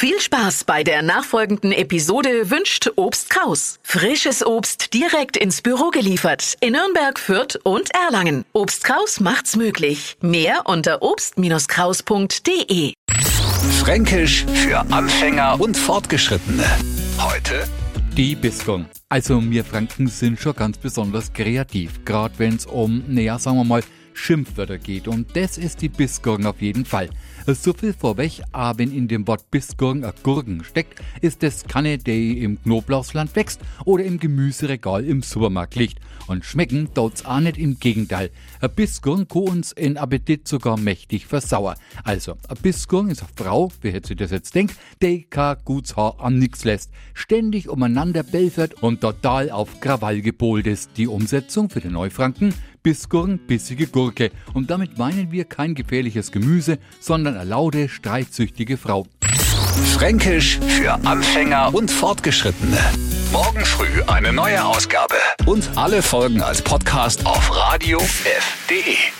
Viel Spaß bei der nachfolgenden Episode wünscht Obst Kraus. Frisches Obst direkt ins Büro geliefert in Nürnberg, Fürth und Erlangen. Obst Kraus macht's möglich. Mehr unter obst-kraus.de. Fränkisch für Anfänger und Fortgeschrittene. Heute die Bisgung. Also wir Franken sind schon ganz besonders kreativ, gerade wenn es um, naja, sagen wir mal, Schimpfwörter geht. Und das ist die Bisgurken auf jeden Fall. So viel vorweg, aber in dem Wort Bisgurken ein Gurken steckt, ist das keine, die im Knoblauchsland wächst oder im Gemüseregal im Supermarkt liegt. Und schmecken tut's auch nicht im Gegenteil. Ein Bisgurken kann uns in Appetit sogar mächtig versauern. Also, ein Bisgurken ist eine Frau, wie hätte sich das jetzt denkt, die kein Gutshaar an nix lässt, ständig umeinander belfert und total auf Krawall gepolt ist. Die Umsetzung für den Neufranken Bissgurken, bissige Gurke. Und damit meinen wir kein gefährliches Gemüse, sondern eine laute, streitsüchtige Frau. Fränkisch für Anfänger und Fortgeschrittene. Morgen früh eine neue Ausgabe. Und alle Folgen als Podcast auf radiof.de.